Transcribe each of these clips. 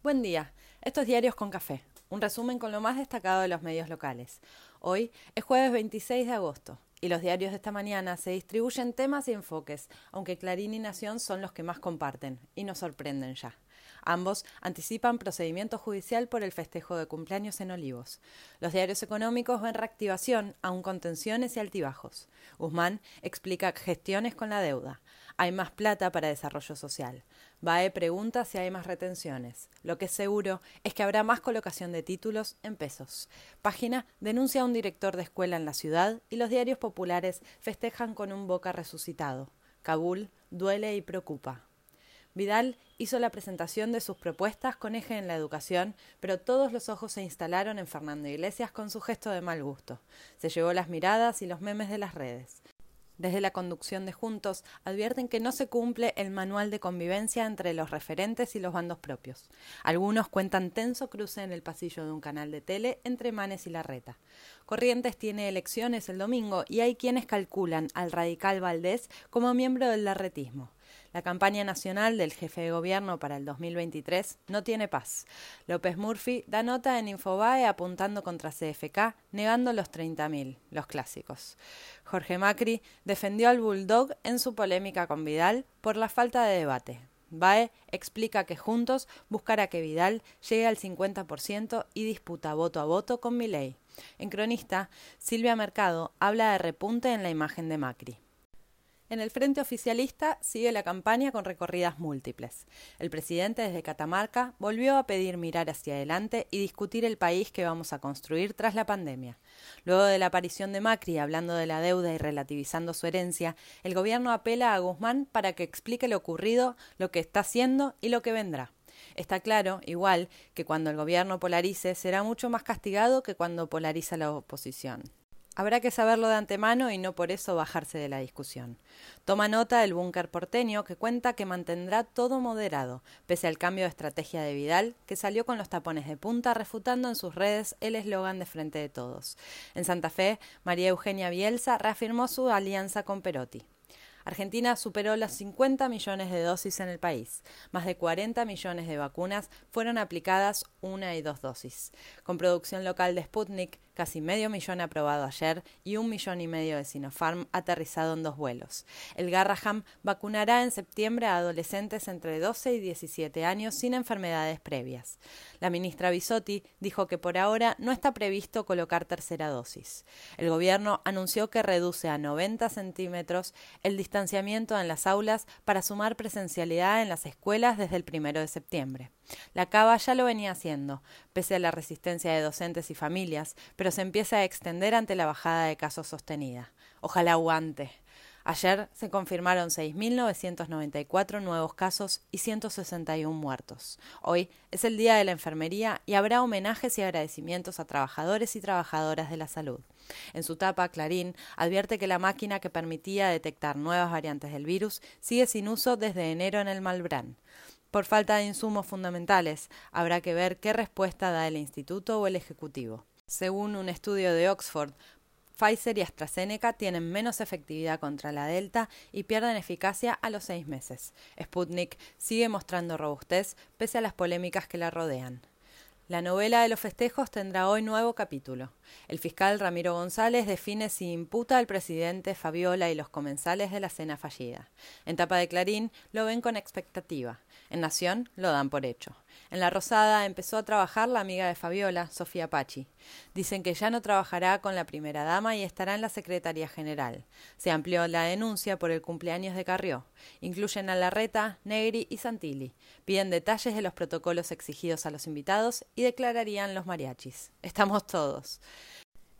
Buen día. Estos diarios con café. Un resumen con lo más destacado de los medios locales. Hoy es jueves 26 de agosto y los diarios de esta mañana se distribuyen temas y enfoques, aunque Clarín y Nación son los que más comparten y nos sorprenden ya. Ambos anticipan procedimiento judicial por el festejo de cumpleaños en Olivos. Los diarios económicos ven reactivación, aún con tensiones y altibajos. Guzmán explica gestiones con la deuda. Hay más plata para desarrollo social. BAE pregunta si hay más retenciones. Lo que es seguro es que habrá más colocación de títulos en pesos. Página denuncia a un director de escuela en la ciudad y los diarios populares festejan con un boca resucitado. Kabul duele y preocupa. Vidal hizo la presentación de sus propuestas con eje en la educación, pero todos los ojos se instalaron en Fernando Iglesias con su gesto de mal gusto. Se llevó las miradas y los memes de las redes. Desde la conducción de Juntos advierten que no se cumple el manual de convivencia entre los referentes y los bandos propios. Algunos cuentan tenso cruce en el pasillo de un canal de tele entre Manes y Larreta. Corrientes tiene elecciones el domingo y hay quienes calculan al radical Valdés como miembro del larretismo. La campaña nacional del jefe de gobierno para el 2023 no tiene paz. López Murphy da nota en Infobae apuntando contra CFK, negando los 30.000, los clásicos. Jorge Macri defendió al Bulldog en su polémica con Vidal por la falta de debate. BAE explica que juntos buscará que Vidal llegue al 50% y disputa voto a voto con Milei. En Cronista, Silvia Mercado habla de repunte en la imagen de Macri. En el frente oficialista sigue la campaña con recorridas múltiples. El presidente desde Catamarca volvió a pedir mirar hacia adelante y discutir el país que vamos a construir tras la pandemia. Luego de la aparición de Macri hablando de la deuda y relativizando su herencia, el gobierno apela a Guzmán para que explique lo ocurrido, lo que está haciendo y lo que vendrá. Está claro, igual, que cuando el gobierno polarice será mucho más castigado que cuando polariza la oposición. Habrá que saberlo de antemano y no por eso bajarse de la discusión. Toma nota el búnker porteño que cuenta que mantendrá todo moderado, pese al cambio de estrategia de Vidal, que salió con los tapones de punta refutando en sus redes el eslogan de Frente de Todos. En Santa Fe, María Eugenia Bielsa reafirmó su alianza con Perotti. Argentina superó las 50 millones de dosis en el país. Más de 40 millones de vacunas fueron aplicadas una y dos dosis. Con producción local de Sputnik, casi medio millón aprobado ayer y un millón y medio de Sinopharm aterrizado en dos vuelos. El Garraham vacunará en septiembre a adolescentes entre 12 y 17 años sin enfermedades previas. La ministra Bisotti dijo que por ahora no está previsto colocar tercera dosis. El gobierno anunció que reduce a 90 centímetros el distanciamiento en las aulas para sumar presencialidad en las escuelas desde el primero de septiembre. La Cava ya lo venía haciendo, pese a la resistencia de docentes y familias, pero se empieza a extender ante la bajada de casos sostenida. Ojalá aguante. Ayer se confirmaron 6.994 nuevos casos y 161 muertos. Hoy es el Día de la Enfermería y habrá homenajes y agradecimientos a trabajadores y trabajadoras de la salud. En su tapa, Clarín advierte que la máquina que permitía detectar nuevas variantes del virus sigue sin uso desde enero en el Malbrán por falta de insumos fundamentales. Habrá que ver qué respuesta da el Instituto o el Ejecutivo. Según un estudio de Oxford, Pfizer y AstraZeneca tienen menos efectividad contra la Delta y pierden eficacia a los seis meses. Sputnik sigue mostrando robustez pese a las polémicas que la rodean. La novela de los festejos tendrá hoy nuevo capítulo. El fiscal Ramiro González define si imputa al presidente Fabiola y los comensales de la cena fallida. En tapa de Clarín lo ven con expectativa. En Nación lo dan por hecho. En La Rosada empezó a trabajar la amiga de Fabiola, Sofía Pachi. Dicen que ya no trabajará con la primera dama y estará en la Secretaría General. Se amplió la denuncia por el cumpleaños de Carrió. Incluyen a Larreta, Negri y Santilli. Piden detalles de los protocolos exigidos a los invitados y declararían los mariachis. Estamos todos.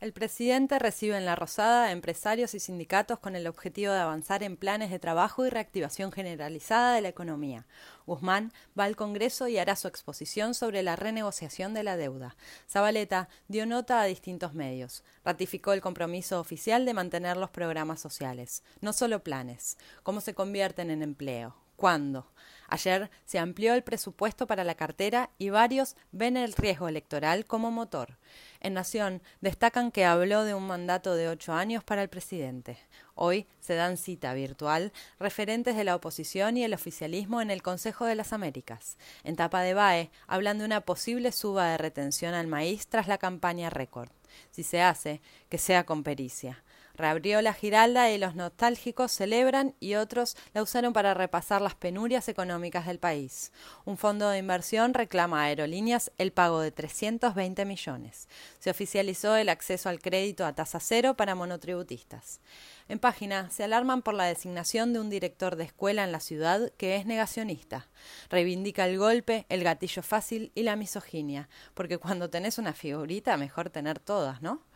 El presidente recibe en La Rosada a empresarios y sindicatos con el objetivo de avanzar en planes de trabajo y reactivación generalizada de la economía. Guzmán va al Congreso y hará su exposición sobre la renegociación de la deuda. Zabaleta dio nota a distintos medios. Ratificó el compromiso oficial de mantener los programas sociales, no solo planes, cómo se convierten en empleo, ¿Cuándo? Ayer se amplió el presupuesto para la cartera y varios ven el riesgo electoral como motor. En Nación destacan que habló de un mandato de ocho años para el presidente. Hoy se dan cita virtual referentes de la oposición y el oficialismo en el Consejo de las Américas. En tapa de BAE hablan de una posible suba de retención al maíz tras la campaña récord. Si se hace, que sea con pericia. Reabrió la Giralda y los nostálgicos celebran y otros la usaron para repasar las penurias económicas del país. Un fondo de inversión reclama a aerolíneas el pago de 320 millones. Se oficializó el acceso al crédito a tasa cero para monotributistas. En página se alarman por la designación de un director de escuela en la ciudad que es negacionista. Reivindica el golpe, el gatillo fácil y la misoginia, porque cuando tenés una figurita mejor tener todas, ¿no?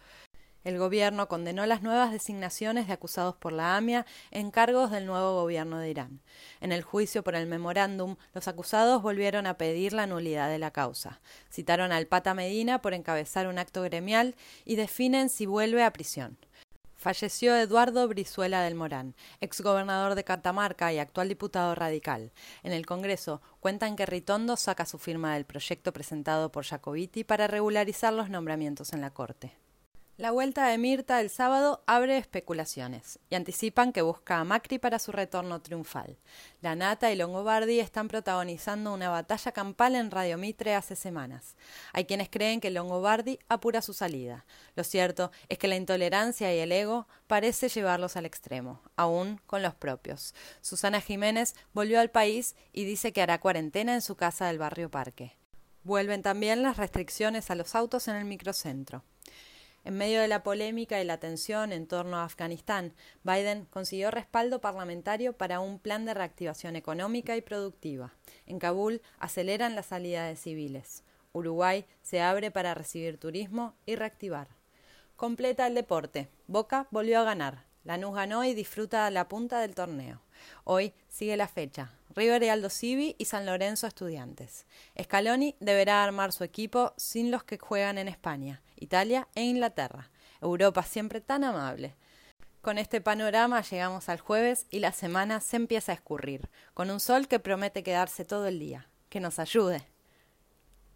El gobierno condenó las nuevas designaciones de acusados por la AMIA en cargos del nuevo gobierno de Irán. En el juicio por el memorándum, los acusados volvieron a pedir la nulidad de la causa. Citaron al Pata Medina por encabezar un acto gremial y definen si vuelve a prisión. Falleció Eduardo Brizuela del Morán, exgobernador de Catamarca y actual diputado radical. En el Congreso cuentan que Ritondo saca su firma del proyecto presentado por Jacobiti para regularizar los nombramientos en la Corte. La vuelta de Mirta el sábado abre especulaciones y anticipan que busca a Macri para su retorno triunfal. La Nata y Longobardi están protagonizando una batalla campal en Radio Mitre hace semanas. Hay quienes creen que Longobardi apura su salida. Lo cierto es que la intolerancia y el ego parece llevarlos al extremo, aún con los propios. Susana Jiménez volvió al país y dice que hará cuarentena en su casa del barrio Parque. Vuelven también las restricciones a los autos en el microcentro. En medio de la polémica y la tensión en torno a Afganistán, Biden consiguió respaldo parlamentario para un plan de reactivación económica y productiva. En Kabul aceleran la salida de civiles. Uruguay se abre para recibir turismo y reactivar. Completa el deporte. Boca volvió a ganar. Lanús ganó y disfruta la punta del torneo. Hoy sigue la fecha. River y Aldo Civi y San Lorenzo Estudiantes. Scaloni deberá armar su equipo sin los que juegan en España, Italia e Inglaterra. Europa siempre tan amable. Con este panorama llegamos al jueves y la semana se empieza a escurrir, con un sol que promete quedarse todo el día. Que nos ayude.